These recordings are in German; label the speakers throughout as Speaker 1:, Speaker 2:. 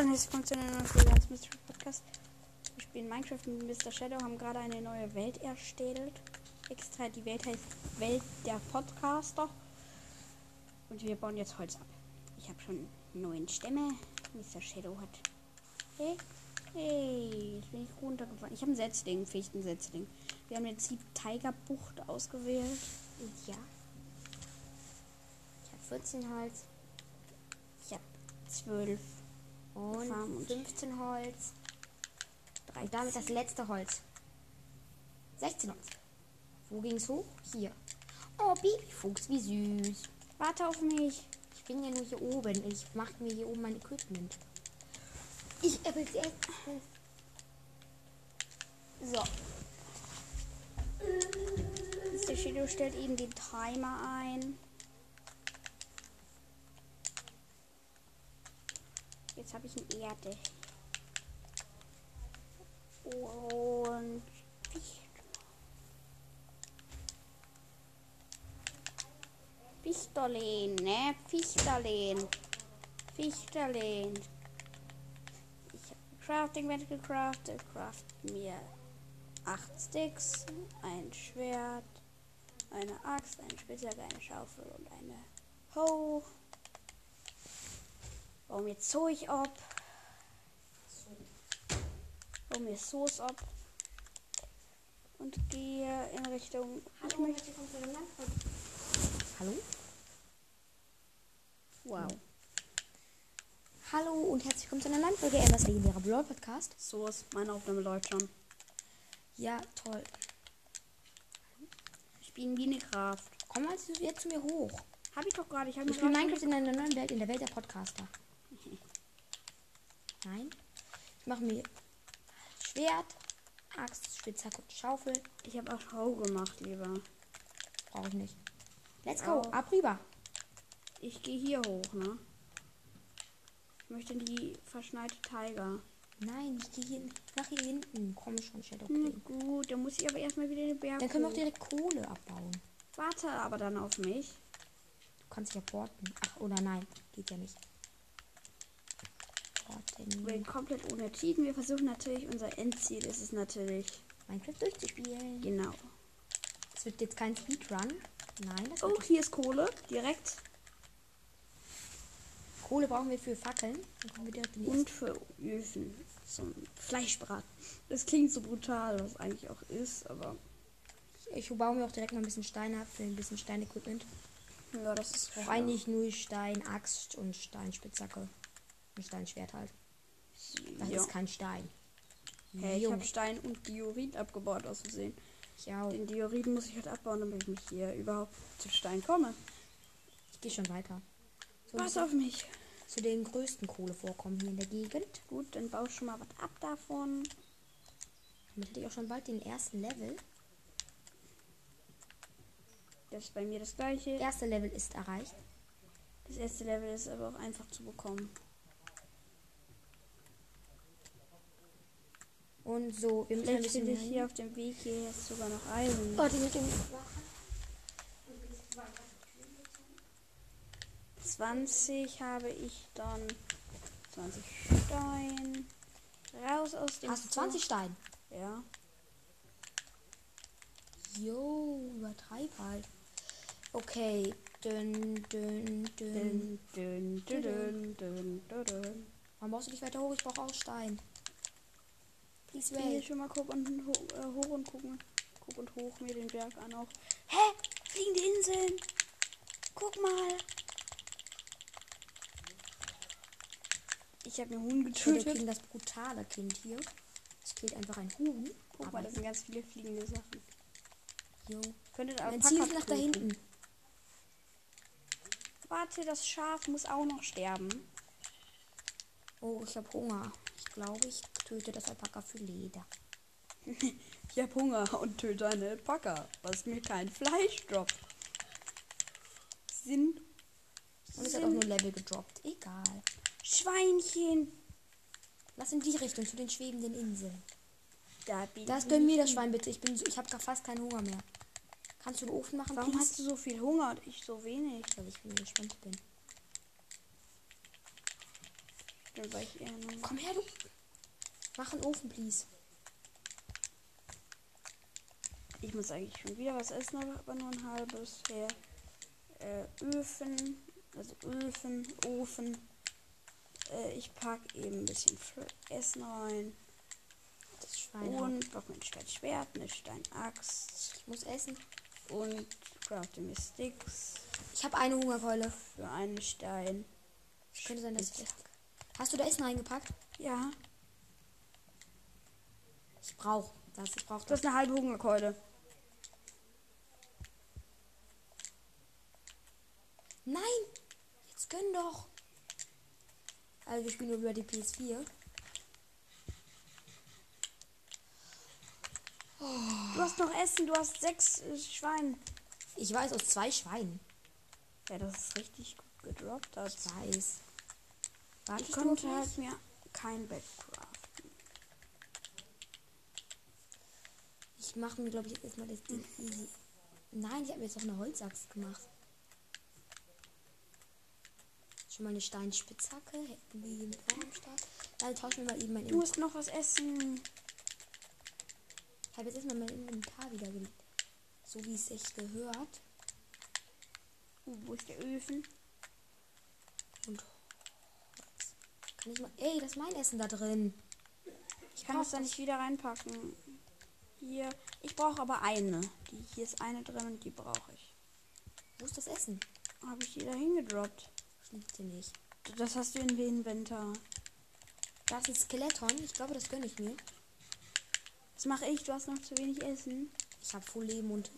Speaker 1: Hallo und herzlich willkommen zu einer Mystery Podcast. Wir spielen Minecraft mit Mr. Shadow, haben gerade eine neue Welt erstellt. Extra, die Welt heißt Welt der Podcaster. Und wir bauen jetzt Holz ab. Ich habe schon neun Stämme. Mr. Shadow hat. Hey, hey, jetzt bin ich runtergefallen. Ich habe einen Setzling, Fichtensetzling. Wir haben jetzt die Tigerbucht ausgewählt. Ja. Ich habe 14 Holz. Ich habe 12.
Speaker 2: Und
Speaker 1: Farm und-
Speaker 2: 15 Holz. Und damit das letzte Holz. 16 Holz. Wo ging's hoch? Hier. Oh, Babyfuchs, wie süß.
Speaker 1: Warte auf mich.
Speaker 2: Ich bin ja nur hier oben. Ich mache mir hier oben mein Equipment. Ich habe jetzt.
Speaker 1: So. Mr. Shadow stellt eben den Timer ein. Jetzt habe ich eine Erde. Und Fichterlen, ne? Fichterlen. Fichterlen. Ich habe Crafting Welt gecraftet. Craft mir acht Sticks, ein Schwert, eine Axt, eine Spitzhacke, eine Schaufel und eine Hoe. Baue mir Zeug ab. Baue mir Soße ab. Und gehe in Richtung. Ich möchte.
Speaker 2: Hallo?
Speaker 1: Wow.
Speaker 2: Hallo und herzlich willkommen zu einer neuen Folge Emmas legendärer Brawl Podcast.
Speaker 1: So ist meine Aufnahme läuft schon.
Speaker 2: Ja, toll.
Speaker 1: Ich bin Minecraft.
Speaker 2: Komm mal zu- jetzt zu mir hoch.
Speaker 1: Hab ich doch gerade. Ich habe
Speaker 2: Ich spiele Minecraft in einer neuen Welt, in der Welt der Podcaster. Nein. Ich mache mir Schwert, Axt, Spitzhacke und Schaufel.
Speaker 1: Ich habe auch Hoe gemacht, lieber.
Speaker 2: Brauche ich nicht. Let's go. Ab rüber.
Speaker 1: Ich gehe hier hoch, ne? Ich möchte in die verschneite Tiger.
Speaker 2: Nein, ich gehe hier nach hier hinten. Komm schon, Shadow
Speaker 1: Na
Speaker 2: King.
Speaker 1: gut, dann muss ich aber erstmal wieder in den Berg.
Speaker 2: Dann können wir auch direkt Kohle abbauen.
Speaker 1: Warte aber dann auf mich.
Speaker 2: Du kannst ja porten. Ach, oder nein. Geht ja nicht.
Speaker 1: Wir
Speaker 2: Porten.
Speaker 1: sind komplett ohne Cheaten. Wir versuchen natürlich, unser Endziel ist es natürlich.
Speaker 2: Minecraft durchzuspielen.
Speaker 1: Genau.
Speaker 2: Es wird jetzt kein Speedrun. Nein, das
Speaker 1: Oh, hier ist Kohle. Direkt.
Speaker 2: Kohle brauchen wir für Fackeln. Wir
Speaker 1: Und für Öfen. Zum Fleischbraten. Das klingt so brutal, was eigentlich auch ist, aber.
Speaker 2: Ich baue mir auch direkt mal ein bisschen Steine ab für ein bisschen Stein-Equipment.
Speaker 1: Ja, das ist
Speaker 2: Auch eigentlich nur Stein, Axt und Steinspitzhacke. Und Steinschwert halt. Das
Speaker 1: Ja.
Speaker 2: ist kein Stein.
Speaker 1: Hey, ich habe Stein und Diorit abgebaut aus Versehen.
Speaker 2: Auch.
Speaker 1: Den Diorit muss ich halt abbauen, damit ich mich hier überhaupt zu Stein komme.
Speaker 2: Ich gehe schon weiter. So, zu,
Speaker 1: auf mich.
Speaker 2: zu den größten Kohlevorkommen hier in der Gegend.
Speaker 1: Gut, dann baue ich schon mal was ab davon.
Speaker 2: Damit hätte ich auch schon bald den ersten Level.
Speaker 1: Das ist bei mir das gleiche.
Speaker 2: Erste Level ist erreicht.
Speaker 1: Das erste Level ist aber auch einfach zu bekommen.
Speaker 2: Und so, wir müssen ein bisschen
Speaker 1: hier auf dem Weg hier jetzt sogar noch Eisen.
Speaker 2: Warte, mit dem
Speaker 1: 20 habe ich dann 20 Stein. Raus aus dem
Speaker 2: Hast du 20 Steine?
Speaker 1: Ja.
Speaker 2: Jo, übertreib halt. Okay. Dünn, dünn.
Speaker 1: Dün, dün, dün, dün, dün, dün, dün.
Speaker 2: Warum brauchst du nicht weiter hoch? Ich brauche auch Stein. Please
Speaker 1: Ich gehe
Speaker 2: wait.
Speaker 1: schon mal guck und äh, hoch und gucken. Guck und hoch mir den Berg an auch. Hä? Fliegende Inseln. Guck mal. Ich habe mir Huhn getötet.
Speaker 2: King, das brutale Kind hier. Es killt einfach ein Huhn.
Speaker 1: Guck
Speaker 2: Aber
Speaker 1: mal, das sind ganz viele fliegende Sachen.
Speaker 2: jo.
Speaker 1: Könntet
Speaker 2: Mein
Speaker 1: Alpaka
Speaker 2: Ziel nach da hinten.
Speaker 1: Warte, das Schaf muss auch noch sterben.
Speaker 2: Oh, ich habe Hunger. Ich glaube, ich töte das Alpaka für Leder.
Speaker 1: Ich habe Hunger und töte eine Alpaka, was mir kein Fleisch droppt. Sind
Speaker 2: Und es hat auch nur Level gedroppt. Egal.
Speaker 1: Schweinchen.
Speaker 2: Lass in die Richtung, zu den schwebenden Inseln.
Speaker 1: Da bin
Speaker 2: Das
Speaker 1: ich.
Speaker 2: gönn mir das Schwein bitte. Ich bin so, ich habe fast keinen Hunger mehr. Kannst du einen Ofen machen?
Speaker 1: Warum
Speaker 2: please?
Speaker 1: hast du so viel Hunger und ich so wenig?
Speaker 2: Weil ich mir gespannt bin.
Speaker 1: Stimmt, weil ich eher nur.
Speaker 2: Komm her, du. Mach einen Ofen, please.
Speaker 1: Ich muss eigentlich schon wieder was essen, aber nur ein halbes her. Äh, Öfen, also Öfen, Ofen. Äh, ich pack eben ein bisschen Essen rein.
Speaker 2: Das Schwein.
Speaker 1: Und brauche mir ein Steinschwert, eine Steinaxt
Speaker 2: Ich muss essen.
Speaker 1: und crafte mir Sticks
Speaker 2: Ich habe eine Hungerkeule.
Speaker 1: für einen Stein.
Speaker 2: Es könnte sein, dass ich. Hast du da Essen reingepackt?
Speaker 1: Ja,
Speaker 2: Ich brauche das. Ich brauche
Speaker 1: du
Speaker 2: das.
Speaker 1: hast eine halbe Hungerkeule.
Speaker 2: Nein! Jetzt gönn doch! Also wir spielen nur über die PS4.
Speaker 1: Du hast noch Essen, du hast sechs äh, Schweine.
Speaker 2: Ich weiß aus zwei Schweinen.
Speaker 1: Ja, das ist richtig gut gedroppt. Hat.
Speaker 2: Ich weiß. Warte
Speaker 1: Ich konnte halt mir kein Bett craften.
Speaker 2: Ich mache mir, glaube ich, erstmal das Ding easy. Nein, ich habe mir jetzt auf eine Holzaxt gemacht. Schon mal eine Steinspitzhacke. Hätten wir hier auch am Start. Dann tauschen wir mal eben mein
Speaker 1: Du
Speaker 2: Inventar.
Speaker 1: musst noch was essen.
Speaker 2: Ich habe jetzt erstmal mein Inventar wieder gelegt. So wie es sich gehört.
Speaker 1: Uh, wo ist der Öfen?
Speaker 2: Und. Kann ich mal. Ey, das ist mein Essen da drin.
Speaker 1: Ich kann das da nicht wieder reinpacken. Hier. Ich brauche aber eine. Die, hier ist eine drin und die brauche ich.
Speaker 2: Wo ist das Essen?
Speaker 1: Habe ich die da hingedroppt?
Speaker 2: Das liegt hier nicht.
Speaker 1: Das hast du in dem Inventar.
Speaker 2: Da ist Skeleton. Ich glaube, das gönne ich mir.
Speaker 1: Was mache ich? Du hast noch zu wenig Essen.
Speaker 2: Ich habe voll Leben und.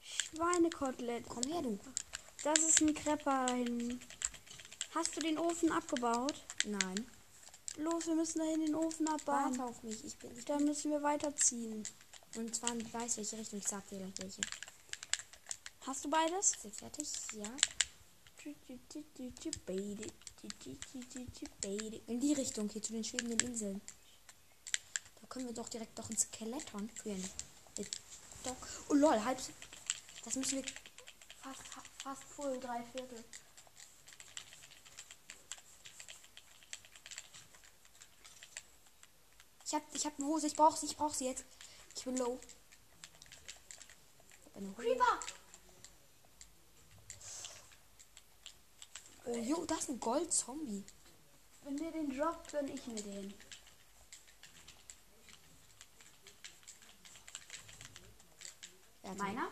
Speaker 1: Schweinekotelett.
Speaker 2: Komm her, du.
Speaker 1: Das ist ein Krepper da hinten. Hast du den Ofen abgebaut?
Speaker 2: Nein.
Speaker 1: Los, wir müssen dahin den Ofen abbauen.
Speaker 2: Warte auf mich. Ich bin. Ich
Speaker 1: Da müssen wir weiterziehen.
Speaker 2: Und zwar in weiß welche Richtung. Ich sag dir gleich welche.
Speaker 1: Hast du beides?
Speaker 2: Ist jetzt fertig? Ja. In die Richtung hier zu den schwebenden Inseln. Da können wir doch direkt doch ein Skeleton führen. Doch. Oh lol, halb. Das müssen wir
Speaker 1: Fast, fast voll, drei Viertel.
Speaker 2: Ich hab, ich hab eine Hose, ich brauch sie, ich brauch sie jetzt. Ich bin low.
Speaker 1: Creeper!
Speaker 2: Oh, jo, da ist ein Gold-Zombie.
Speaker 1: Wenn der den droppt, gönn ich mir den.
Speaker 2: Ja,
Speaker 1: Meiner?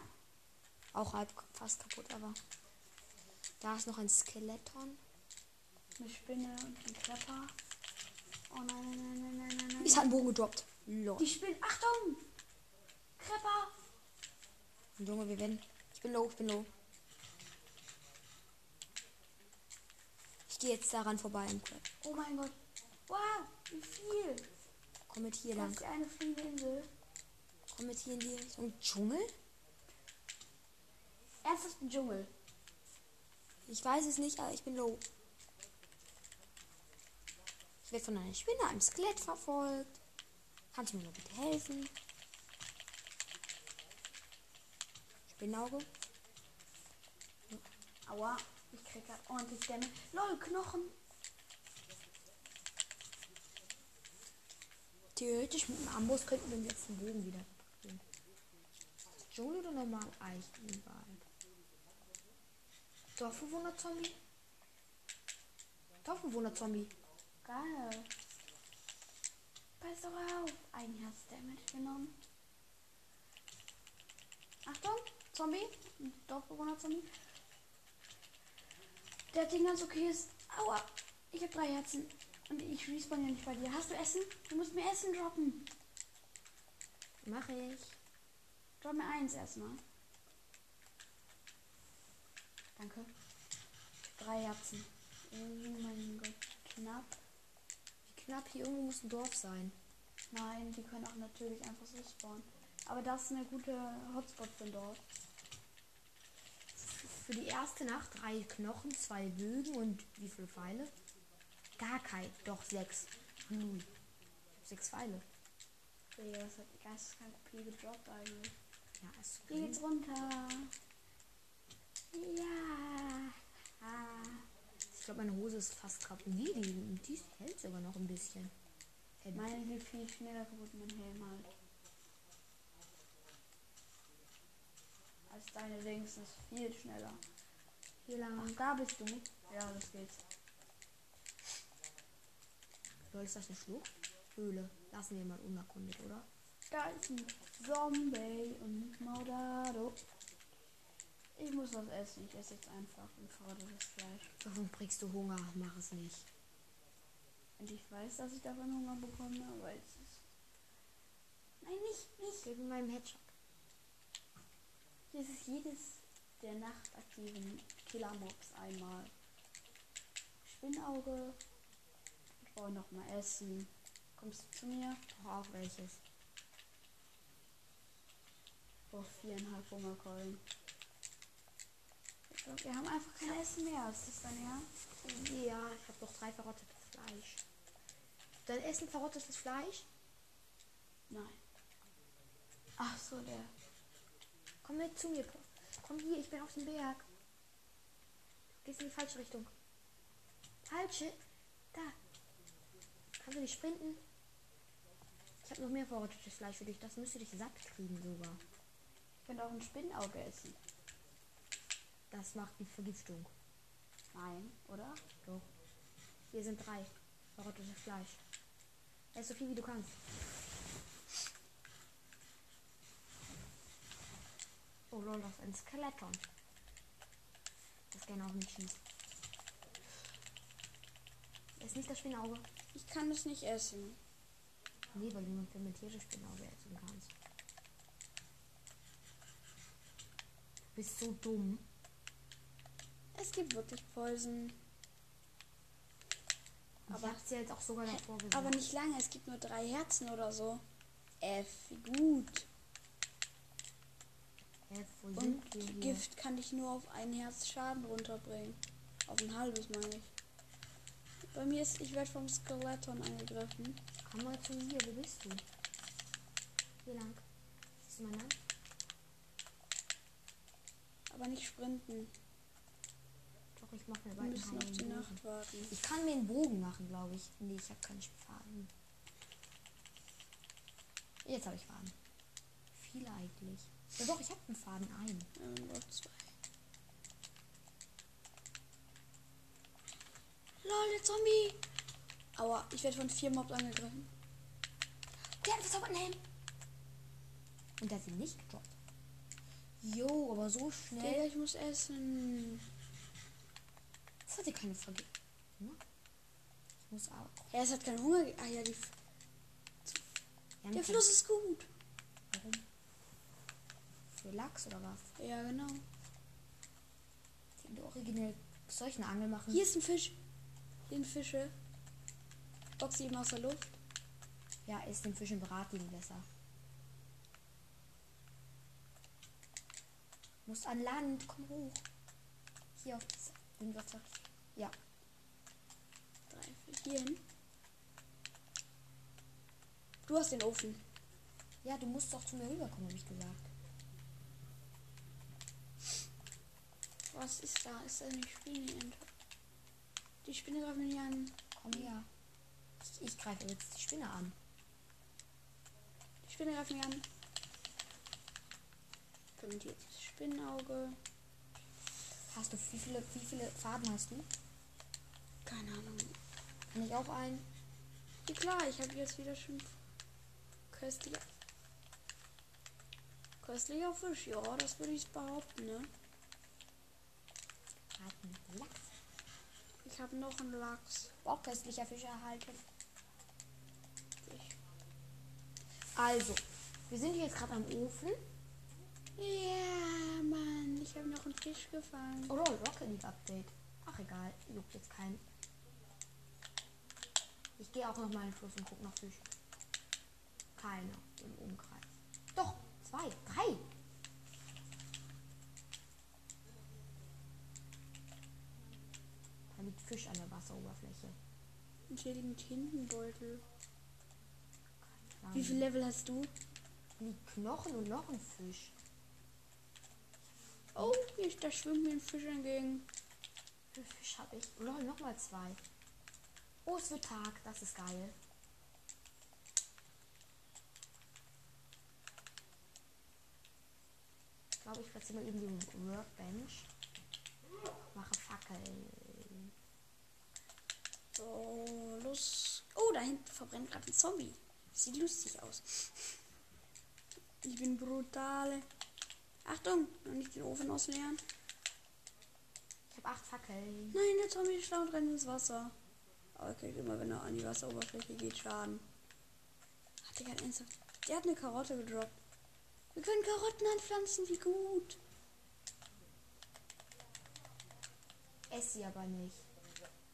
Speaker 2: Auch halb fast kaputt, aber. Da ist noch ein Skeleton.
Speaker 1: Eine Spinne und ein Krepper. Oh nein, nein, nein, nein, nein, nein, nein.
Speaker 2: Ich hat einen Bogen gedroppt. Lol.
Speaker 1: Die Spinne. Achtung! Krepper!
Speaker 2: Junge, wir werden. Ich bin low, ich bin low. Ich gehe jetzt daran vorbei im Crap.
Speaker 1: Oh mein Gott. Wow, wie viel?
Speaker 2: Komm mit hier
Speaker 1: Das
Speaker 2: lang.
Speaker 1: ist ja eine fliegende Insel.
Speaker 2: Komm mit hier in die Richtung. Dschungel?
Speaker 1: Ernsthaft ein Dschungel.
Speaker 2: Ich weiß es nicht, aber ich bin low. Ich werde von einer Spinne, einem Skelett verfolgt. Kannst du mir mal bitte helfen? Spinnauge?
Speaker 1: Aua, ich krieg grad ordentlich Dämme. Lol, Knochen.
Speaker 2: Theoretisch mit dem Amboss könnten wir jetzt den Bogen wieder kriegen. Dschungel oder normal Eichenwald? Dorfbewohner-Zombie? Dorfbewohner-Zombie.
Speaker 1: Geil. Pass doch auf. Ein Herz Damage genommen. Achtung, Zombie. Ein Dorfbewohner-Zombie. Der den ganz okay ist. Aua. Ich habe drei Herzen. Und ich respawn ja nicht bei dir. Hast du Essen? Du musst mir Essen droppen.
Speaker 2: Mache ich.
Speaker 1: Drop mir eins erstmal. Danke. Drei Herzen. Oh mein Gott. Knapp.
Speaker 2: Knapp hier irgendwo muss ein Dorf sein.
Speaker 1: Nein, die können auch natürlich einfach so spawnen. Aber das ist eine gute Hotspot für ein Dorf.
Speaker 2: Für die erste Nacht drei Knochen, zwei Bögen und wie viele Pfeile? Gar kein. Doch sechs. Hm. Ich hab sechs Pfeile.
Speaker 1: Digga, das hat geisteskrank viel gedroppt eigentlich.
Speaker 2: Ja, ist
Speaker 1: Hier geht's runter. Ja. Ah.
Speaker 2: Ich glaube, meine Hose ist fast kaputt. Wie? Die, die hält sogar noch ein bisschen. Hält.
Speaker 1: Meine geht viel schneller kaputt, mein Helm halt. Als deine links ist viel schneller.
Speaker 2: Hier lang.
Speaker 1: Ach, da bist du. Ja, das geht's.
Speaker 2: Lol, ist das eine Schlucht? Höhle. Lassen wir mal unerkundet, oder?
Speaker 1: Da ist ein Zombie und Maudado. Ich muss was essen. Ich esse jetzt einfach ein verrottetes Fleisch.
Speaker 2: Warum kriegst du Hunger? Mach es nicht.
Speaker 1: Und ich weiß, dass ich davon Hunger bekomme, aber es ist. Nein, nicht, nicht.
Speaker 2: Mir meinen Headshot.
Speaker 1: Hier ist jedes der nachtaktiven Killermobs einmal. Spinnauge. Ich brauche noch mal Essen. Kommst du zu mir?
Speaker 2: Doch auch welches.
Speaker 1: Ich brauche viereinhalb Hungerkeulen. Glaube, wir haben einfach kein Essen mehr. Ist das dein Ernst?
Speaker 2: Ja, ich habe doch drei verrottetes Fleisch. Dein Essen verrottetes Fleisch?
Speaker 1: Nein. Ach so, der.
Speaker 2: Komm mit zu mir. Komm hier, ich bin auf dem Berg. Du gehst in die falsche Richtung. Falsche? Da. Kannst du nicht sprinten? Ich habe noch mehr verrottetes Fleisch für dich. Das müsste dich satt kriegen sogar.
Speaker 1: Ich könnte auch ein Spinnauge essen.
Speaker 2: Das macht die Vergiftung.
Speaker 1: Nein, oder?
Speaker 2: Doch. Hier sind drei. Verrottetes Fleisch. Ess so viel wie du kannst. Oh lol, das ist ein Skeleton. Das gerne auch nicht schießt. Das ist nicht das Spinnauge.
Speaker 1: Ich kann es nicht essen.
Speaker 2: Nee, weil du nur fermentierte Spinnauge essen kannst. Du bist so dumm.
Speaker 1: Es gibt wirklich Poison.
Speaker 2: Aber ich dir jetzt auch sogar davor gesagt.
Speaker 1: Aber nicht lange, es gibt nur drei Herzen oder so. F, gut.
Speaker 2: Wo
Speaker 1: Und
Speaker 2: wir hier?
Speaker 1: Gift kann ich nur auf ein Herz Schaden runterbringen. Auf ein halbes meine ich. Bei mir ist, ich werde vom Skeleton angegriffen.
Speaker 2: Komm mal zu mir, wo bist du? Hier lang. Siehst du meinen Namen?
Speaker 1: Aber nicht sprinten.
Speaker 2: Doch, ich mach mir
Speaker 1: Wir
Speaker 2: bald
Speaker 1: müssen auf die
Speaker 2: Bogen.
Speaker 1: Nacht warten.
Speaker 2: Ich kann mir einen Bogen machen, glaube ich. Nee, ich habe keinen Faden. Jetzt habe ich Faden. Viele eigentlich. Ja doch, ich habe einen Faden ein.
Speaker 1: Ja, zwei. Lol, der Zombie! Aua, ich werde von vier Mobs angegriffen.
Speaker 2: Der hat verzauberten Helm. Und der hat ihn nicht gedroppt. Jo, aber so schnell.
Speaker 1: Digga, ich muss essen.
Speaker 2: Das hatte keine Vergiftung. Ich muss auch.
Speaker 1: Ja, es hat keinen Hunger. ge- Ah ja, die, F-
Speaker 2: Ja,
Speaker 1: der Fluss ist gut.
Speaker 2: Warum? Für Lachs oder was?
Speaker 1: Ja, genau.
Speaker 2: Die originell. Soll ich eine Angel machen?
Speaker 1: Hier ist ein Fisch. Hier sind Fische. Box eben aus der Luft.
Speaker 2: Ja, ist den Fisch im Bratling besser. Musst an Land, komm hoch. Hier auf das Windwasser. Ja,
Speaker 1: Drei Fische. Hier hin. Du hast den Ofen.
Speaker 2: ja, du musst doch zu mir rüberkommen, habe ich gesagt.
Speaker 1: Was ist da? Ist da eine Spinne? Die Spinne greift mich an.
Speaker 2: Komm her. Ich, ich greife jetzt die Spinne an.
Speaker 1: Die Spinne greift mich an. Fermentiertes Spinnenauge.
Speaker 2: Hast du wie viele, wie viele Faden hast du?
Speaker 1: Keine Ahnung.
Speaker 2: Kann ich auch einen?
Speaker 1: Ja klar, ich habe jetzt wieder schon köstlicher. Köstlicher Fisch, ja, das würde ich behaupten, ne? Ich habe noch einen Lachs.
Speaker 2: Auch köstlicher Fisch erhalten. Also, wir sind jetzt gerade am Ofen.
Speaker 1: Ja, Mann, ich habe noch einen Fisch gefangen.
Speaker 2: Oh Rocket League Update. Ach egal, juckt jetzt keinen. Ich gehe auch noch mal in den Fluss und guck nach Fisch. Keine im Umkreis. Doch, zwei, drei. Da liegt Fisch an der Wasseroberfläche.
Speaker 1: Und hier liegen Tintenbeutel. Wie viel Level hast du?
Speaker 2: liegt Knochen und noch ein Fisch.
Speaker 1: Oh, hier, da schwimmt mir ein Fisch entgegen.
Speaker 2: viel Fisch habe ich? Lol, nochmal zwei. Oh, es wird Tag. Das ist geil. Ich glaube, ich platziere mal eben die Workbench. Mache Fackeln.
Speaker 1: So, los. Oh, da hinten verbrennt gerade ein Zombie. Sieht lustig aus. Ich bin brutale. Achtung, noch nicht den Ofen ausleeren.
Speaker 2: Ich habe acht Fackeln.
Speaker 1: Nein, der Zombie ist schlau und rennt ins Wasser. Aber er kriegt immer, wenn er an die Wasseroberfläche geht, Schaden. Hat der gerade ernsthaft? Der hat eine Karotte gedroppt. Wir können Karotten anpflanzen, wie gut.
Speaker 2: Ess sie aber nicht.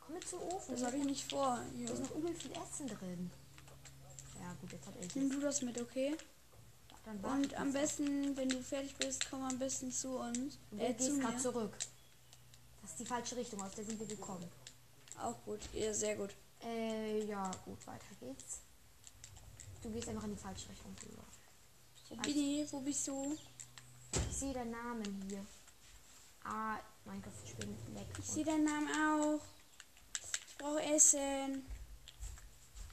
Speaker 2: Komm mit zum Ofen.
Speaker 1: Das habe ich nicht vor.
Speaker 2: Da
Speaker 1: Hier.
Speaker 2: ist noch übel viel Essen drin. Ja, gut, jetzt hat er
Speaker 1: Nimm du das mit, okay? Und am besten, wenn du fertig bist, komm am besten zu uns.
Speaker 2: Du
Speaker 1: Äh, zu mir.
Speaker 2: zurück. Das ist die falsche Richtung, aus der sind wir gekommen.
Speaker 1: Auch gut. Ja, sehr gut.
Speaker 2: Äh, ja, gut, weiter geht's. Du gehst einfach in die falsche Richtung. Bruder.
Speaker 1: Wo bin ich? Wo bist du?
Speaker 2: Ich sehe deinen Namen hier. Ah, Minecraft spielen weg.
Speaker 1: Ich sehe deinen Namen auch. Ich brauche Essen.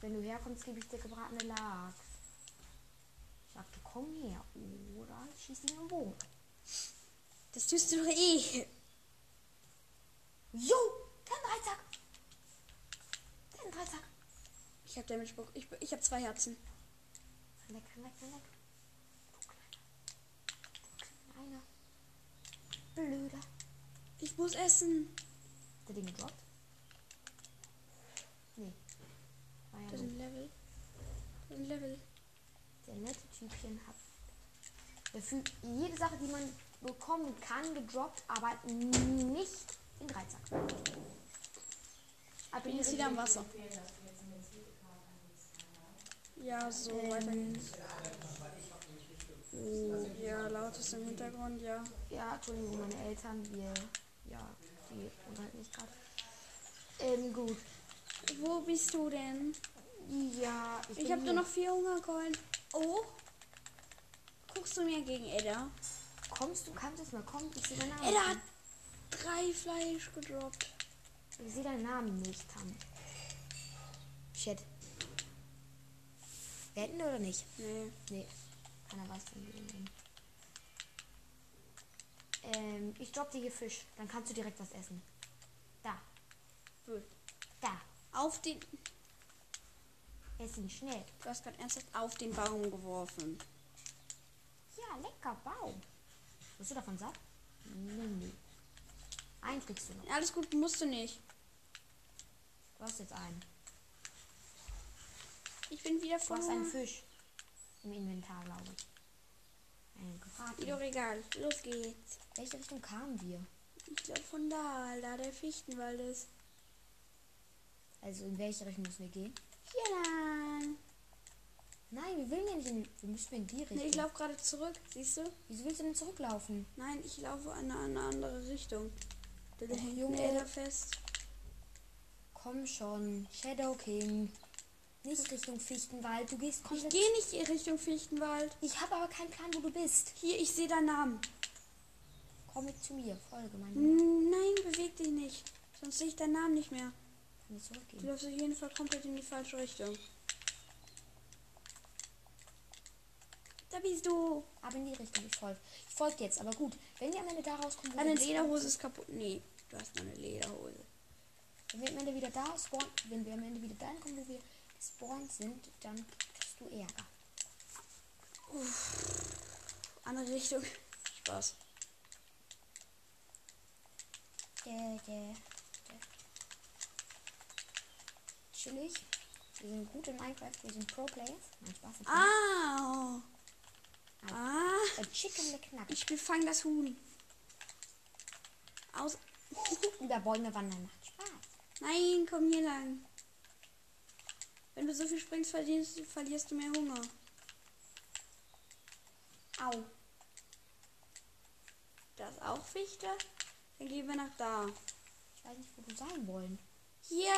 Speaker 2: Wenn du herkommst, gebe ich dir gebratene Lachs. Ich sagte, komm her. Oder ich schieße ihn im Bogen.
Speaker 1: Das tust du doch eh.
Speaker 2: Jo, der hat einen Dreizack.
Speaker 1: Ich habe Damage Book. Ich, ich habe zwei Herzen.
Speaker 2: Leck, leck, leck. Du kleiner. Du kleiner. Blöder.
Speaker 1: Ich muss essen.
Speaker 2: Hat der den gedroppt? Nee. War ja
Speaker 1: Das ist ein Level. Das ist ein Level.
Speaker 2: Der nette Typchen hat. Fügt jede Sache, die man bekommen kann, gedroppt, aber nicht in Dreizack.
Speaker 1: Ich bin jetzt wieder am Wasser. Ja, so weiter geht's. Oh, ja, lautes im Hintergrund, ja.
Speaker 2: Ja, Entschuldigung, meine Eltern, wir, ja, die unterhalten mich gerade. Ähm, gut.
Speaker 1: Wo bist du denn?
Speaker 2: Ja, ich,
Speaker 1: Ich habe nur noch vier Hungerkeulen. Oh. Guckst du mir gegen Edda?
Speaker 2: Kommst du, kannst jetzt mal kommen?
Speaker 1: Edda hat drei Fleisch gedroppt.
Speaker 2: Ich sehe deinen Namen nicht, Tam. Shit. Wetten oder nicht?
Speaker 1: Nee.
Speaker 2: Nee. Keiner weiß, wir nehmen. Ähm, ich droppe dir hier Fisch. Dann kannst du direkt was essen. Da.
Speaker 1: Wo?
Speaker 2: Da.
Speaker 1: Auf den.
Speaker 2: Ess ihn schnell.
Speaker 1: Du hast gerade ernsthaft auf den Baum geworfen.
Speaker 2: Ja, lecker Baum. Bist du davon satt? Nee, nee. Einen kriegst du noch.
Speaker 1: Alles gut, musst du nicht.
Speaker 2: Du hast jetzt einen.
Speaker 1: Ich bin wieder
Speaker 2: Du
Speaker 1: voll.
Speaker 2: hast einen Fisch im Inventar, glaube ich. Einen
Speaker 1: egal. Los geht's.
Speaker 2: Welche Richtung kamen wir?
Speaker 1: Ich glaube von da, da der Fichtenwald ist.
Speaker 2: Also in welche Richtung müssen wir gehen?
Speaker 1: Hier lang.
Speaker 2: Nein, wir wollen ja nicht in, wir müssen in die Richtung.
Speaker 1: Nee, ich laufe gerade zurück, siehst du?
Speaker 2: Wieso willst du denn zurücklaufen?
Speaker 1: Nein, ich laufe in eine, eine andere Richtung. Da
Speaker 2: Och,
Speaker 1: hängt
Speaker 2: Junge.
Speaker 1: Fest.
Speaker 2: Komm schon, Shadow King. Nicht Richtung Fichtenwald. Du gehst
Speaker 1: Ich
Speaker 2: komplett.
Speaker 1: gehe nicht in Richtung Fichtenwald.
Speaker 2: Ich habe aber keinen Plan, wo du bist.
Speaker 1: Hier, ich sehe deinen Namen.
Speaker 2: Komm mit zu mir. Folge meinem.
Speaker 1: Nein, beweg dich nicht. Sonst sehe ich deinen Namen nicht mehr.
Speaker 2: Kann ich
Speaker 1: Du läufst auf jeden Fall komplett in die falsche Richtung. Da bist du.
Speaker 2: Aber in die Richtung. Ich folge. Ich folge jetzt. Aber gut. Wenn wir am Ende da rauskommen,
Speaker 1: Deine Lederhose ist kaputt. Nee, du hast noch eine Lederhose.
Speaker 2: Wenn wir am Ende wieder da spawnen, wenn wir am Ende wieder dahin kommen, wo wir gespawnt sind, dann kriegst du Ärger.
Speaker 1: Andere Richtung. Spaß.
Speaker 2: Yeah, yeah, yeah. Chillig. Wir sind gut in Minecraft. Wir sind Pro-Players. Nein, Spaß. ich bin-
Speaker 1: Ah. Ah.
Speaker 2: Ein Chicken McNugget.
Speaker 1: Ich befang das Huhn. Aus.
Speaker 2: Über Bäume wandern.
Speaker 1: Nein, komm hier lang. Wenn du so viel springst, verlierst, verlierst du mehr Hunger.
Speaker 2: Au.
Speaker 1: Da ist auch Fichte. Dann gehen wir nach da.
Speaker 2: Ich weiß nicht, wo du sein wollen.
Speaker 1: Hier.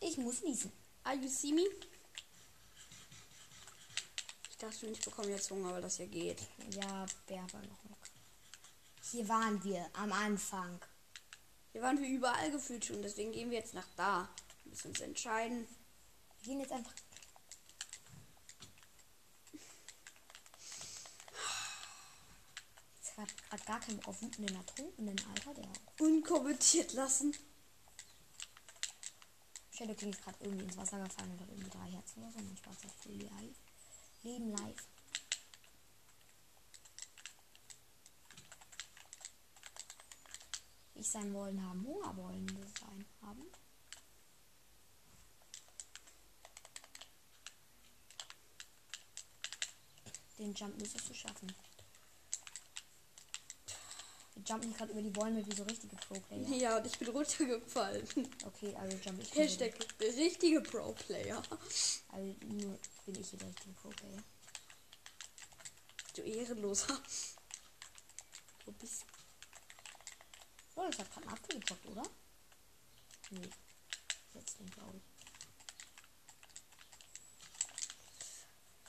Speaker 2: Ich muss niesen.
Speaker 1: Are you see me? Ich dachte ich bekomme jetzt Hunger, weil das hier geht.
Speaker 2: Ja, wer aber noch Bock. Hier waren wir am Anfang.
Speaker 1: Hier waren wir überall gefühlt schon, deswegen gehen wir jetzt nach da. Wir müssen uns entscheiden.
Speaker 2: Wir gehen jetzt einfach. Jetzt hat gerade gar keinen auf wütenden Ertrunkenen, Alter. Der
Speaker 1: Unkommentiert lassen.
Speaker 2: Shadow King ist gerade irgendwie ins Wasser gefallen und hat irgendwie drei Herzen oder so. Hat viel live. Leben live. Ich sein wollen haben. Hunger wollen wir sein haben. Den Jump müsstest du schaffen. Wir jumpen gerade über die Bäume wie so richtige Pro-Player.
Speaker 1: Ja, und ich bin runtergefallen.
Speaker 2: Okay, also jump ich.
Speaker 1: Hashtag richtige Pro-Player.
Speaker 2: Also nur bin ich hier der richtige Pro-Player.
Speaker 1: Du Ehrenloser. Wo bist?
Speaker 2: Oh, ich hab gerade einen Apfel gezockt, oder? Nee. Jetzt den, glaube ich.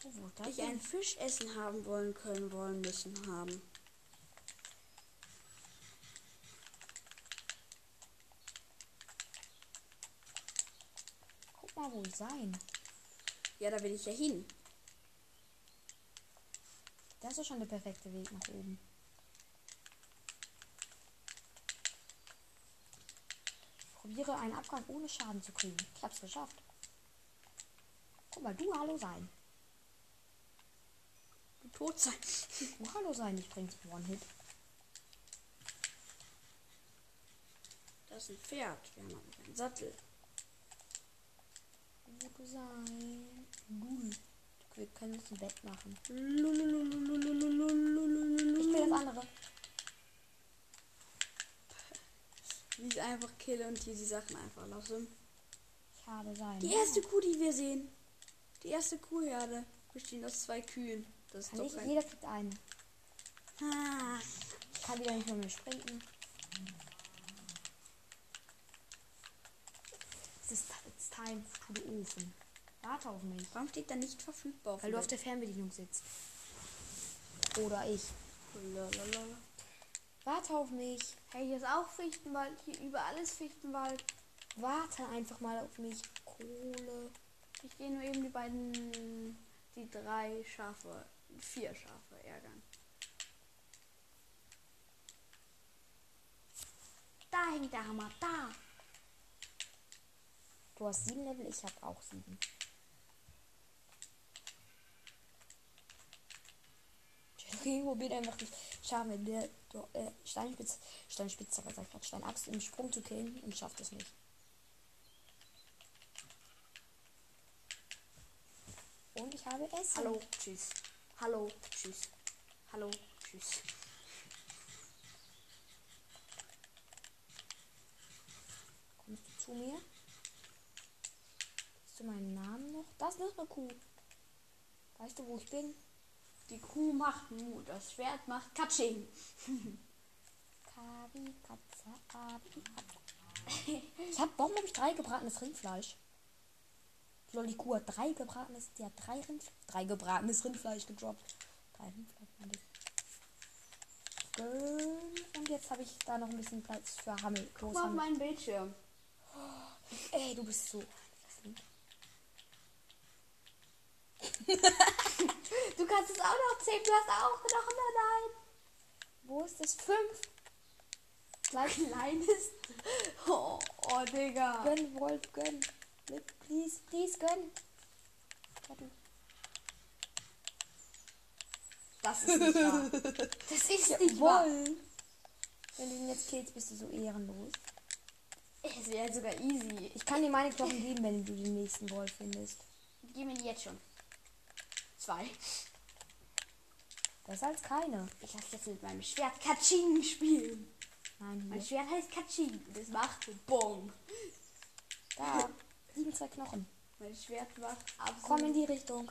Speaker 2: Oh,
Speaker 1: Ich
Speaker 2: denn?
Speaker 1: ein Fischessen haben wollen können, wollen müssen haben.
Speaker 2: Guck mal, wo ich sein.
Speaker 1: Ja, da will ich ja hin.
Speaker 2: Das ist schon der perfekte Weg nach oben. Probiere einen Abgang ohne Schaden zu kriegen. Ich hab's geschafft. Guck mal, du Hallo sein.
Speaker 1: Du tot sein.
Speaker 2: Du Hallo sein, ich bring's One-Hit.
Speaker 1: Das ist ein Pferd. Wir haben aber keinen Sattel.
Speaker 2: Du sein. Lul. Wir können uns ein Bett machen. Ich will das andere.
Speaker 1: Wie ich einfach kille und hier die Sachen einfach lasse.
Speaker 2: Ich habe sein.
Speaker 1: Die erste Kuh, die wir sehen. Die erste Kuhherde. Bestehend aus zwei Kühen. Das ist
Speaker 2: Kann
Speaker 1: doch
Speaker 2: ich? Jeder kriegt eine.
Speaker 1: Ah,
Speaker 2: Ich kann wieder nicht mehr, mehr sprinten. Es ist it's time to the Ofen. Warte auf mich.
Speaker 1: warum steht da nicht verfügbar?
Speaker 2: Weil du auf der Fernbedienung sitzt. Oder ich.
Speaker 1: Lalalala.
Speaker 2: Warte auf mich.
Speaker 1: Hey, hier ist auch Fichtenwald. Hier überall ist Fichtenwald.
Speaker 2: Warte einfach mal auf mich. Kohle.
Speaker 1: Ich gehe nur eben die beiden, die drei Schafe, vier Schafe ärgern. Da hängt der Hammer, da.
Speaker 2: Du hast sieben Level, ich habe auch sieben. Jerry probiert einfach nicht schaffen, der do- äh, Steinspitz, Steinspitze, was sag ich grad, Steinaxt im Sprung zu killen und schafft es nicht. Und ich habe es.
Speaker 1: Hallo, tschüss. Hallo, tschüss. Hallo, tschüss.
Speaker 2: Kommst du zu mir? Siehst du meinen Namen noch? Das ist noch eine Kuh. Weißt du, wo ich bin?
Speaker 1: Die Kuh macht Mut, das Schwert macht Katsching.
Speaker 2: Kabi, Katze, Abi. Ich hab, warum habe ich drei gebratenes Rindfleisch? Lol, die Kuh hat drei gebratenes, die hat drei Rind, drei gebratenes Rindfleisch gedroppt. Drei Rindfleisch, meine ich. Und jetzt habe ich da noch ein bisschen Platz für Hammel.
Speaker 1: Guck mal auf meinen Bildschirm.
Speaker 2: Ey, du bist so.
Speaker 1: Du kannst es auch noch zählen, du hast auch noch nein.
Speaker 2: Wo ist das? Fünf. Gleich
Speaker 1: Kleines. Oh, oh, Digga.
Speaker 2: Gönn, Wolf, gönn. Please, please, gönn. Warte.
Speaker 1: Das ist nicht wahr. Das ist nicht wahr.
Speaker 2: Wolf. Wenn du ihn jetzt killst, bist du so ehrenlos.
Speaker 1: Es wäre sogar easy.
Speaker 2: Ich kann dir meine Knochen geben, wenn du den nächsten Wolf findest.
Speaker 1: Gib mir die jetzt schon. Zwei.
Speaker 2: Besser als keine.
Speaker 1: Ich lasse jetzt mit meinem Schwert Katsching spielen.
Speaker 2: Nein,
Speaker 1: Mein. Schwert heißt Katsching. Das macht Bong.
Speaker 2: Da liegen zwei Knochen.
Speaker 1: Mein Schwert macht absolut.
Speaker 2: Komm in die Richtung.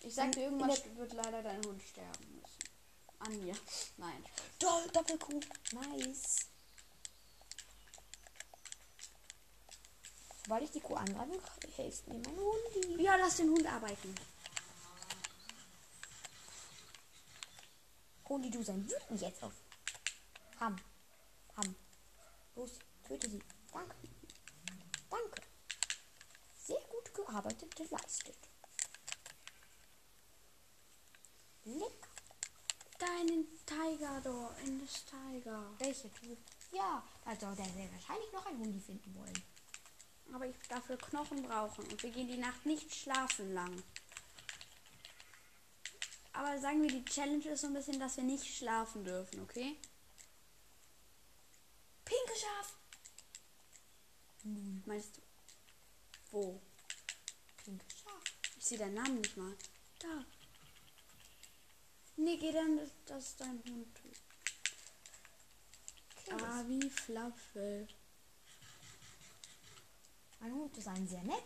Speaker 1: Ich sagte,
Speaker 2: in- in
Speaker 1: irgendwann wird leider dein Hund sterben müssen. An mir. Nein.
Speaker 2: Do Doppelkuh. Nice. Sobald ich die Kuh angreife, hilft mir mein Hundi.
Speaker 1: Ja, lass den Hund arbeiten.
Speaker 2: Holi, du sein Wüten jetzt auf. Ham. Ham. Los, töte sie. Danke. Danke. Sehr gut gearbeitet, geleistet. Lecker.
Speaker 1: Deinen Tiger da, in das Tiger.
Speaker 2: Welche Tür? Ja, soll der sehr wahrscheinlich noch ein Hundi finden wollen.
Speaker 1: Aber ich dafür Knochen brauchen und wir gehen die Nacht nicht schlafen lang. Aber sagen wir, die Challenge ist so ein bisschen, dass wir nicht schlafen dürfen, okay?
Speaker 2: Pinke Schaf.
Speaker 1: Nun, meinst du? Wo?
Speaker 2: Pinke Schaf.
Speaker 1: Ich sehe deinen Namen nicht mal. Da. Nee, geh dann, das, ist dein Hund.
Speaker 2: Okay,
Speaker 1: Ah, wie fluffig.
Speaker 2: Mein Hund ist ein sehr nett.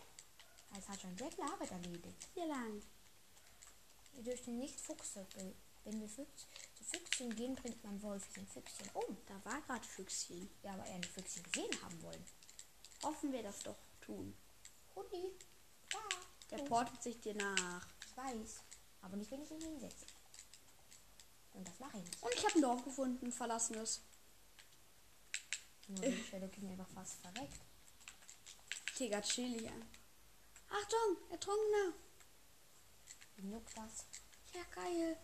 Speaker 2: Es hat schon sehr viel Arbeit erledigt.
Speaker 1: Hier lang.
Speaker 2: Wir dürfen nicht Fuchse. be- Wenn wir Füchs, zu Füchschen gehen, bringt man Wolfchen Füchschen um.
Speaker 1: Da war gerade Füchschen.
Speaker 2: Ja, aber ein Füchschen gesehen haben wollen.
Speaker 1: Hoffen wir das doch tun.
Speaker 2: Hundi, da.
Speaker 1: Der portet sich dir nach.
Speaker 2: Ich weiß. Aber nicht, wenn ich ihn hinsetze. Und das mache ich nicht.
Speaker 1: Und ich habe ein Dorf gefunden, verlassenes.
Speaker 2: Nur die Stelle ging einfach fast verreckt.
Speaker 1: Digga, chili. ja. Achtung, Ertrunkener.
Speaker 2: Juckt das?
Speaker 1: Ja, geil.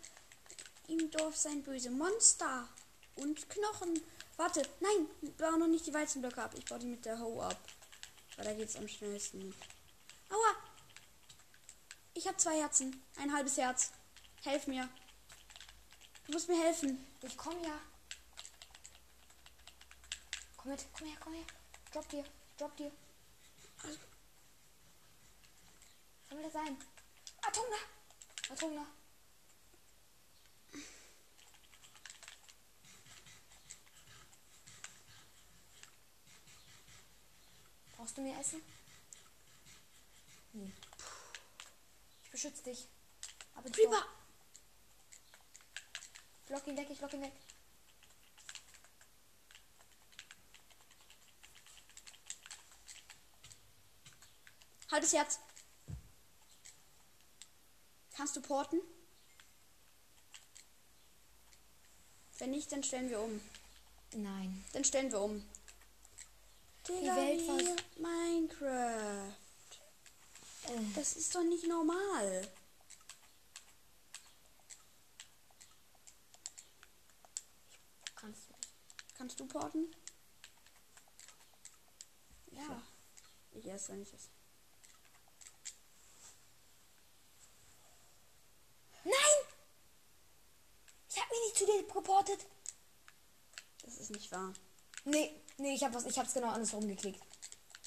Speaker 1: Im Dorf sein böse Monster. Und Knochen. Warte, nein, bau noch nicht die Weizenblöcke ab. Ich baue die mit der Hoe ab. Weil da geht's am schnellsten. Aua! Ich habe zwei Herzen. Ein halbes Herz. Helf mir. Du musst mir helfen.
Speaker 2: Ich komm ja. Komm mit, komm her, komm her. Drop dir, drop dir. Soll das sein? Atuna! Atuna! Brauchst du mir Essen? Nee. Ich beschütze dich. Aber
Speaker 1: Creeper!
Speaker 2: Ich lock ihn weg, ich lock ihn weg.
Speaker 1: Halbes Herz. Kannst du porten? Wenn nicht, dann stellen wir um.
Speaker 2: Nein.
Speaker 1: Dann stellen wir um. Digga,
Speaker 2: Welt war-
Speaker 1: Minecraft.
Speaker 2: Äh,
Speaker 1: Das ist doch nicht normal.
Speaker 2: kannst du.
Speaker 1: Kannst du porten?
Speaker 2: Ja.
Speaker 1: Ich esse, wenn ich esse.
Speaker 2: Nein! Ich habe mich nicht zu dir geportet.
Speaker 1: Das ist nicht wahr.
Speaker 2: Nee, nee, ich habe was, ich hab's genau andersrum geklickt.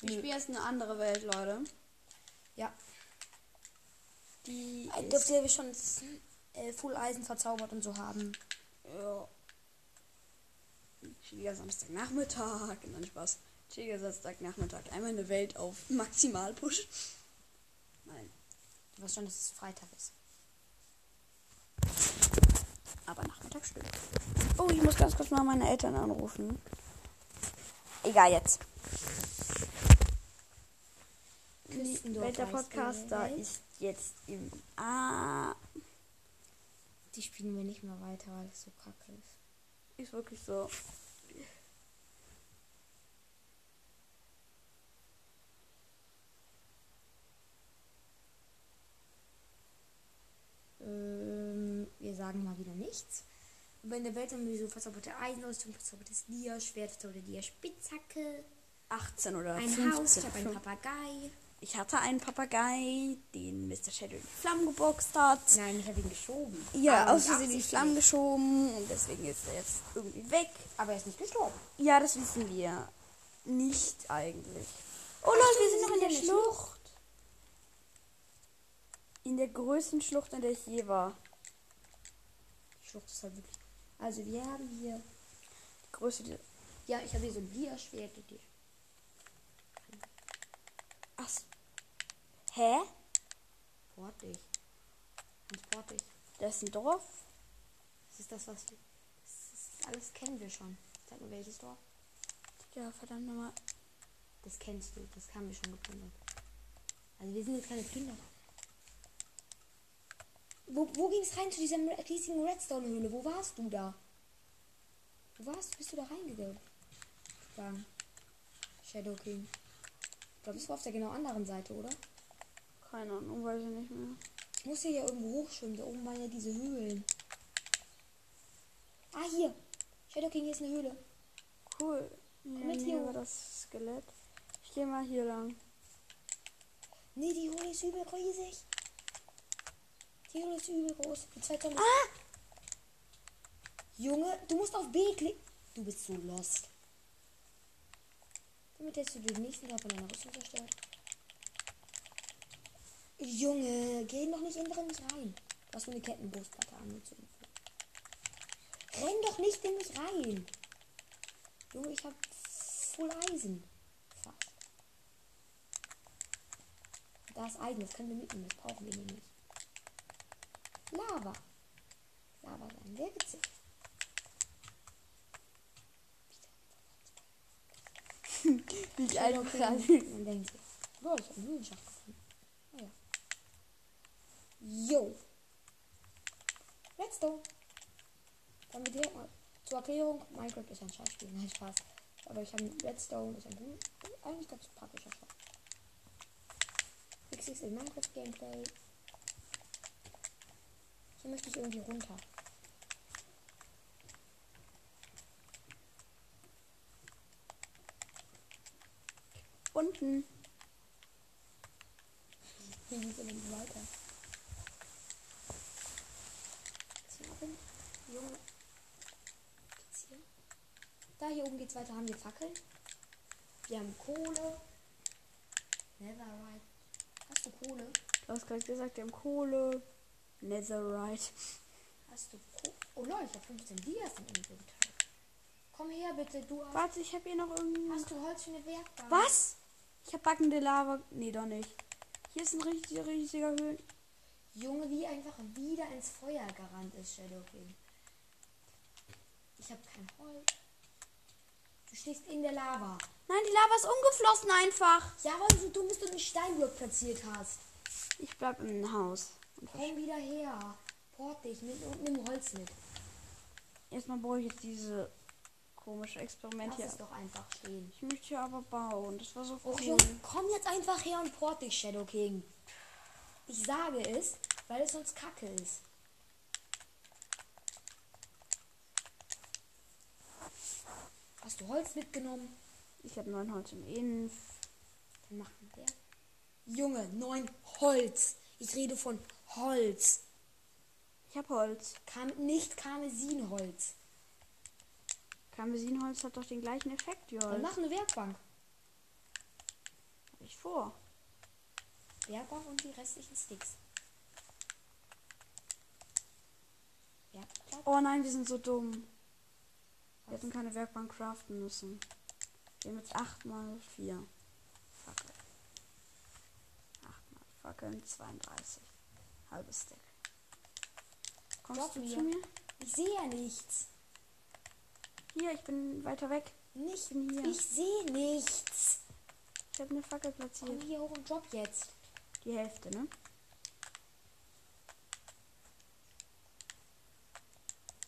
Speaker 1: Wir spielen jetzt eine andere Welt, Leute.
Speaker 2: Ja.
Speaker 1: Die
Speaker 2: Äh,
Speaker 1: ist,
Speaker 2: Dürft ihr schon äh, Full Eisen verzaubert und so haben?
Speaker 1: ja. Chilliger Samstagnachmittag. Nein, Spaß. Chilliger Samstagnachmittag. Einmal eine Welt auf maximal pushen. Nein,
Speaker 2: Du weißt schon, dass es Freitag ist.
Speaker 1: aber Nachmittag stimmt. Oh, ich muss ganz kurz mal meine Eltern anrufen. Egal jetzt.
Speaker 2: Die
Speaker 1: Podcaster ist jetzt im A.
Speaker 2: Die spielen wir nicht mehr weiter, weil es so kacke ist.
Speaker 1: Ist wirklich so.
Speaker 2: Ähm, wir sagen mal wieder nichts. Aber in der Welt haben wir so verzauberte Eisenrüstung, verzaubertes Dia-Schwert, verzauberte Dia-Spitzhacke,
Speaker 1: 18 oder
Speaker 2: ein
Speaker 1: 15.
Speaker 2: Haus, ich habe einen Papagei.
Speaker 1: Ich hatte einen Papagei, den Mr. Shadow in die Flammen geboxt hat.
Speaker 2: Nein, ich habe ihn geschoben.
Speaker 1: Ja,
Speaker 2: Aber
Speaker 1: aus Versehen in die. Flammen geschoben und deswegen ist er jetzt irgendwie weg.
Speaker 2: Aber er ist nicht gestorben.
Speaker 1: Ja, das wissen wir. Nicht eigentlich. Oh Leute, wir sind noch in der
Speaker 2: der
Speaker 1: Schlucht. In der größten Schlucht, in der ich je war.
Speaker 2: Die Schlucht ist halt wirklich. Also, wir haben hier.
Speaker 1: Die Größe, die.
Speaker 2: Ja, ich habe hier so ein Dia-Schwert.
Speaker 1: Ach. Hä?
Speaker 2: Port dich. Transport dich.
Speaker 1: Das ist ein Dorf?
Speaker 2: Das ist das, was wir. Das ist, alles kennen wir schon. Sag mir welches Dorf.
Speaker 1: Ja, verdammt nochmal.
Speaker 2: Das kennst du. Das haben wir schon geplündert. Also, wir sind jetzt keine Plünder. Wo, wo ging es rein zu dieser riesigen Redstone-Höhle? Wo warst du da? Wo warst du? Bist du da reingegangen? Dann. Shadow King. Ich glaube, das war auf der genau anderen Seite, oder?
Speaker 1: Keine Ahnung, weiß ich nicht mehr.
Speaker 2: Ich muss hier ja irgendwo hochschwimmen. Da oben waren ja diese Höhlen. Ah, hier. Shadow King, hier ist eine Höhle.
Speaker 1: Cool. Ja,
Speaker 2: mit hier
Speaker 1: war das Skelett. Ich gehe mal hier lang.
Speaker 2: Nee, die Höhle ist übel riesig. Die Höhle ist übel groß.
Speaker 1: Ah!
Speaker 2: Junge, du musst auf B klicken. Du bist so lost. Damit hättest du den nächsten Tag von deiner Rüstung zerstört. Junge, geh doch nicht in drin nicht rein. Du hast nur eine Kettenbrustplatte angezogen. Renn doch nicht in mich rein. Junge, ich hab voll Eisen. Fast. Da ist Eisen, das können wir mitnehmen, das brauchen wir nämlich. Lava. Lava sein, sehr witzig.
Speaker 1: Wie einfach
Speaker 2: King. Man denkt sich, boah, ich habe einen Höhlenschacht gefunden. Naja. Yo. Redstone. Dann wir direkt mal zur Erklärung. Minecraft ist ein Scheißspiel. Nein, Spaß. Aber ich habe Redstone, ist ein eigentlich ganz praktischer Schach. In Minecraft Gameplay. Hier möchte ich irgendwie runter.
Speaker 1: unten.
Speaker 2: Hier geht's aber nicht weiter. Ist hier oben? Junge. Geht's hier? Da hier oben geht's weiter. Haben wir Fackeln? Wir haben Kohle. Netherite. Hast du Kohle?
Speaker 1: Du hast gerade gesagt, wir haben Kohle. Netherite.
Speaker 2: Hast du? Oh Leute, ich habe 15 Dias im Inventar. Komm her bitte, du
Speaker 1: Warte, ich habe hier noch irgendwie.
Speaker 2: hast du Holz für eine Werkbank?
Speaker 1: Was? Ich habe backende Lava. Nee, doch nicht. Hier ist ein richtig, riesiger Höhlen.
Speaker 2: Junge, wie einfach wieder ins Feuer gerannt ist, Shadow King. Ich habe kein Holz. Du stehst in der Lava.
Speaker 1: Nein, die Lava ist umgeflossen einfach.
Speaker 2: Ja, weil du so dumm bist und einen Steinblock platziert hast.
Speaker 1: Ich bleib im Haus.
Speaker 2: Komm wieder her. Port dich mit und nimm Holz mit.
Speaker 1: Erstmal brauche ich jetzt diese komische Experiment
Speaker 2: Lass
Speaker 1: hier.
Speaker 2: es doch einfach stehen.
Speaker 1: Ich möchte hier aber bauen. Das war so
Speaker 2: Oh,
Speaker 1: cool.
Speaker 2: Junge, komm jetzt einfach her und port dich, Shadow King. Ich sage es, weil es sonst kacke ist. Hast du Holz mitgenommen?
Speaker 1: Ich habe neun Holz im Innen.
Speaker 2: Dann machen wir. Junge, neun Holz. Ich rede von Holz.
Speaker 1: Ich habe Holz.
Speaker 2: Kam, nicht Karmesinholz.
Speaker 1: Karmesinholz hat doch den gleichen Effekt,
Speaker 2: Dann
Speaker 1: Jol.
Speaker 2: mach eine Werkbank.
Speaker 1: Hab ich vor.
Speaker 2: Werkbank und die restlichen Sticks. Werkbank.
Speaker 1: Oh nein, wir sind so dumm. Wir hätten keine Werkbank craften müssen. Wir haben jetzt 8 mal 4. Fackel. 8 mal Fackeln, 32. Halbes Stack. Kommst
Speaker 2: Drop
Speaker 1: du
Speaker 2: mir.
Speaker 1: zu mir?
Speaker 2: Ich sehe ja nichts.
Speaker 1: Hier, ich bin weiter weg.
Speaker 2: Nicht.
Speaker 1: hier.
Speaker 2: Ich sehe nichts.
Speaker 1: Ich habe eine Fackel
Speaker 2: Komm
Speaker 1: platziert.
Speaker 2: hier hoch und drop jetzt.
Speaker 1: Die Hälfte, ne?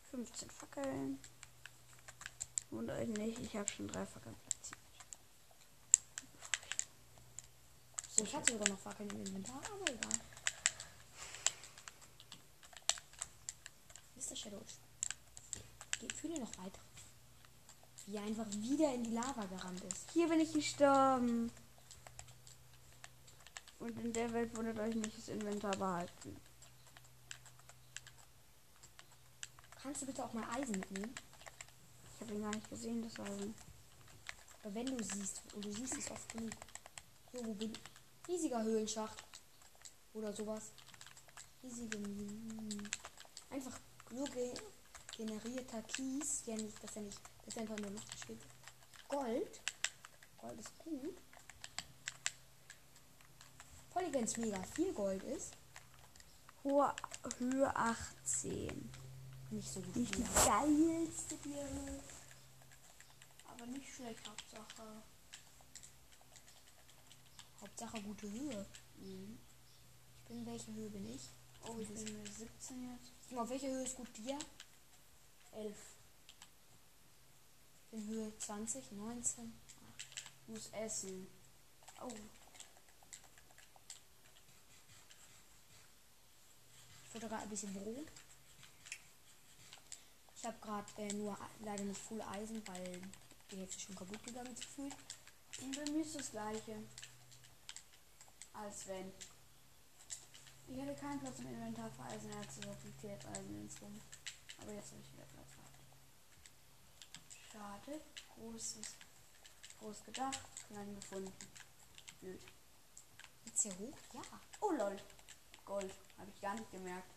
Speaker 1: Fünfzehn Fackeln. Wundert euch nicht, ich habe schon drei Fackeln platziert.
Speaker 2: So, ich hatte sogar noch Fackeln im Inventar, aber egal. Mr. Shadow. Geht viele noch weiter. Wie er einfach wieder in die Lava gerannt ist.
Speaker 1: Hier bin ich gestorben. Und in der Welt wundert euch nicht das Inventar behalten.
Speaker 2: Kannst du bitte auch mal Eisen mitnehmen?
Speaker 1: Ich habe ihn gar nicht gesehen, das Eisen.
Speaker 2: Aber wenn du siehst, und du siehst es oft genug. Hier, wo bin ich? Riesiger Höhlenschacht. Oder sowas. Riesige. Minen. Einfach nur ge generierter Kies. Ja, nicht, dass er nicht. Dass er einfach in der Luft steht. Gold. Gold ist gut. Wenn es mega viel Gold ist.
Speaker 1: Hohe Höhe 18.
Speaker 2: Nicht so gut.
Speaker 1: Nicht die geilste Birne. Aber nicht schlecht, Hauptsache.
Speaker 2: Hauptsache gute Höhe.
Speaker 1: Mhm.
Speaker 2: Ich bin, welche Höhe bin ich?
Speaker 1: Oh, ich bin mir 17 jetzt.
Speaker 2: Auf welcher Höhe ist gut dir?
Speaker 1: 11.
Speaker 2: In Höhe 20, 19.
Speaker 1: Muss essen. Oh.
Speaker 2: Ich futter gerade ein bisschen Brot. Ich habe gerade äh, nur leider nicht Full Eisen, weil die Hälfte schon kaputt gegangen ist gefühlt.
Speaker 1: Und bei mir ist das gleiche. Als wenn. Ich hatte keinen Platz im Inventar für Eisenerze, so liegt hier jetzt Eisen ins Rum. Aber jetzt habe ich wieder Platz gehabt. Schade. Großes. Groß gedacht, klein gefunden. Blöd.
Speaker 2: Geht's hier hoch? Ja.
Speaker 1: Oh lol. Gold. Habe ich gar nicht gemerkt.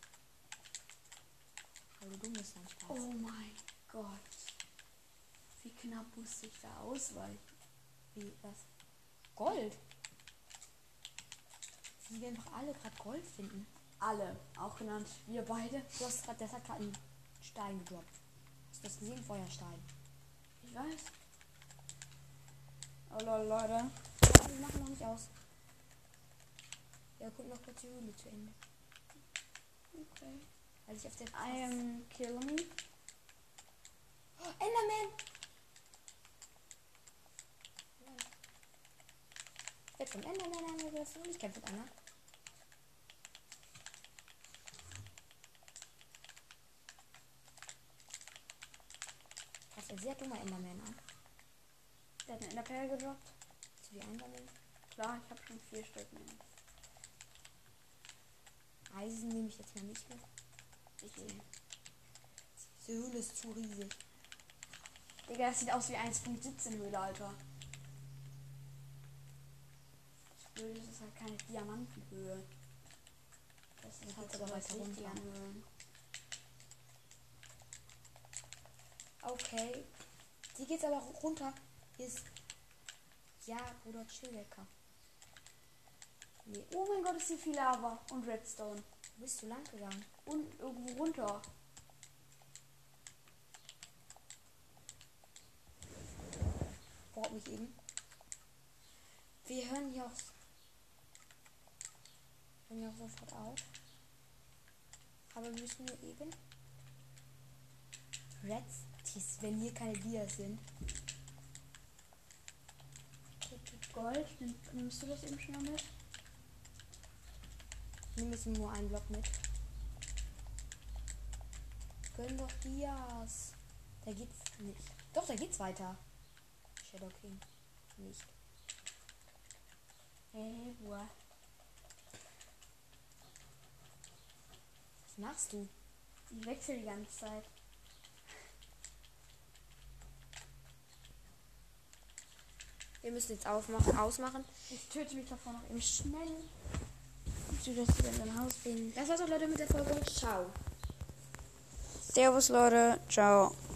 Speaker 2: Weil du bist, mein Spaß.
Speaker 1: Oh mein Gott. Wie knapp musste ich da ausweichen?
Speaker 2: Wie, was? Gold? Wir einfach alle gerade Gold finden.
Speaker 1: Alle. Auch genannt wir beide.
Speaker 2: Du hast grad, das hat gerade einen Stein gedroppt. Hast du das gesehen? Feuerstein.
Speaker 1: Ich weiß. Oh lol, Leute.
Speaker 2: Wir machen noch nicht aus. Ja, guck noch kurz die Höhle zu Ende.
Speaker 1: Okay.
Speaker 2: Weil ich auf der
Speaker 1: I am kill me.
Speaker 2: Oh, Enderman! Nein. Ich werd von Enderman angegriffen und ich kämpfe mit einer. Das ist ein sehr dummer Enderman an.
Speaker 1: Der hat eine Enderperle gedroppt.
Speaker 2: Zu die Enderman.
Speaker 1: Klar, ich habe schon vier Stück mehr.
Speaker 2: Eisen nehme ich jetzt mal nicht mit.
Speaker 1: Ich will.
Speaker 2: Diese Höhle ist zu riesig.
Speaker 1: Digga, das sieht aus wie 1.17 Höhle, Alter. Das Blöde ist, halt keine Diamantenhöhe. Das ist halt
Speaker 2: aber
Speaker 1: was
Speaker 2: weiter runter. Okay. Die geht's aber runter. Ist. Ja, Bruder, chill lecker. Nee,
Speaker 1: Oh mein Gott, ist hier viel Lava und Redstone.
Speaker 2: wo bist du lang gegangen?
Speaker 1: Und irgendwo runter.
Speaker 2: Braucht mich eben. Wir hören hier auch. Hören hier auch sofort auf. Aber wir müssen nur eben. Reds, Tis, wenn hier keine Dias sind.
Speaker 1: Gold, nimm- nimmst du das eben schon mal mit?
Speaker 2: Wir müssen nur einen Block mit. Gönn doch Dias. Da geht's nicht. Doch, da geht's weiter. Shadow King. Nicht.
Speaker 1: Hey, wo?
Speaker 2: Was machst du?
Speaker 1: Ich wechsle die ganze Zeit.
Speaker 2: Wir müssen jetzt aufmachen, ausmachen.
Speaker 1: Ich töte mich davor noch eben schnell. Und du das wieder in dein Haus bin.
Speaker 2: Das war's auch, Leute, mit der Folge. Ciao.
Speaker 1: Servus, Leute. Ciao.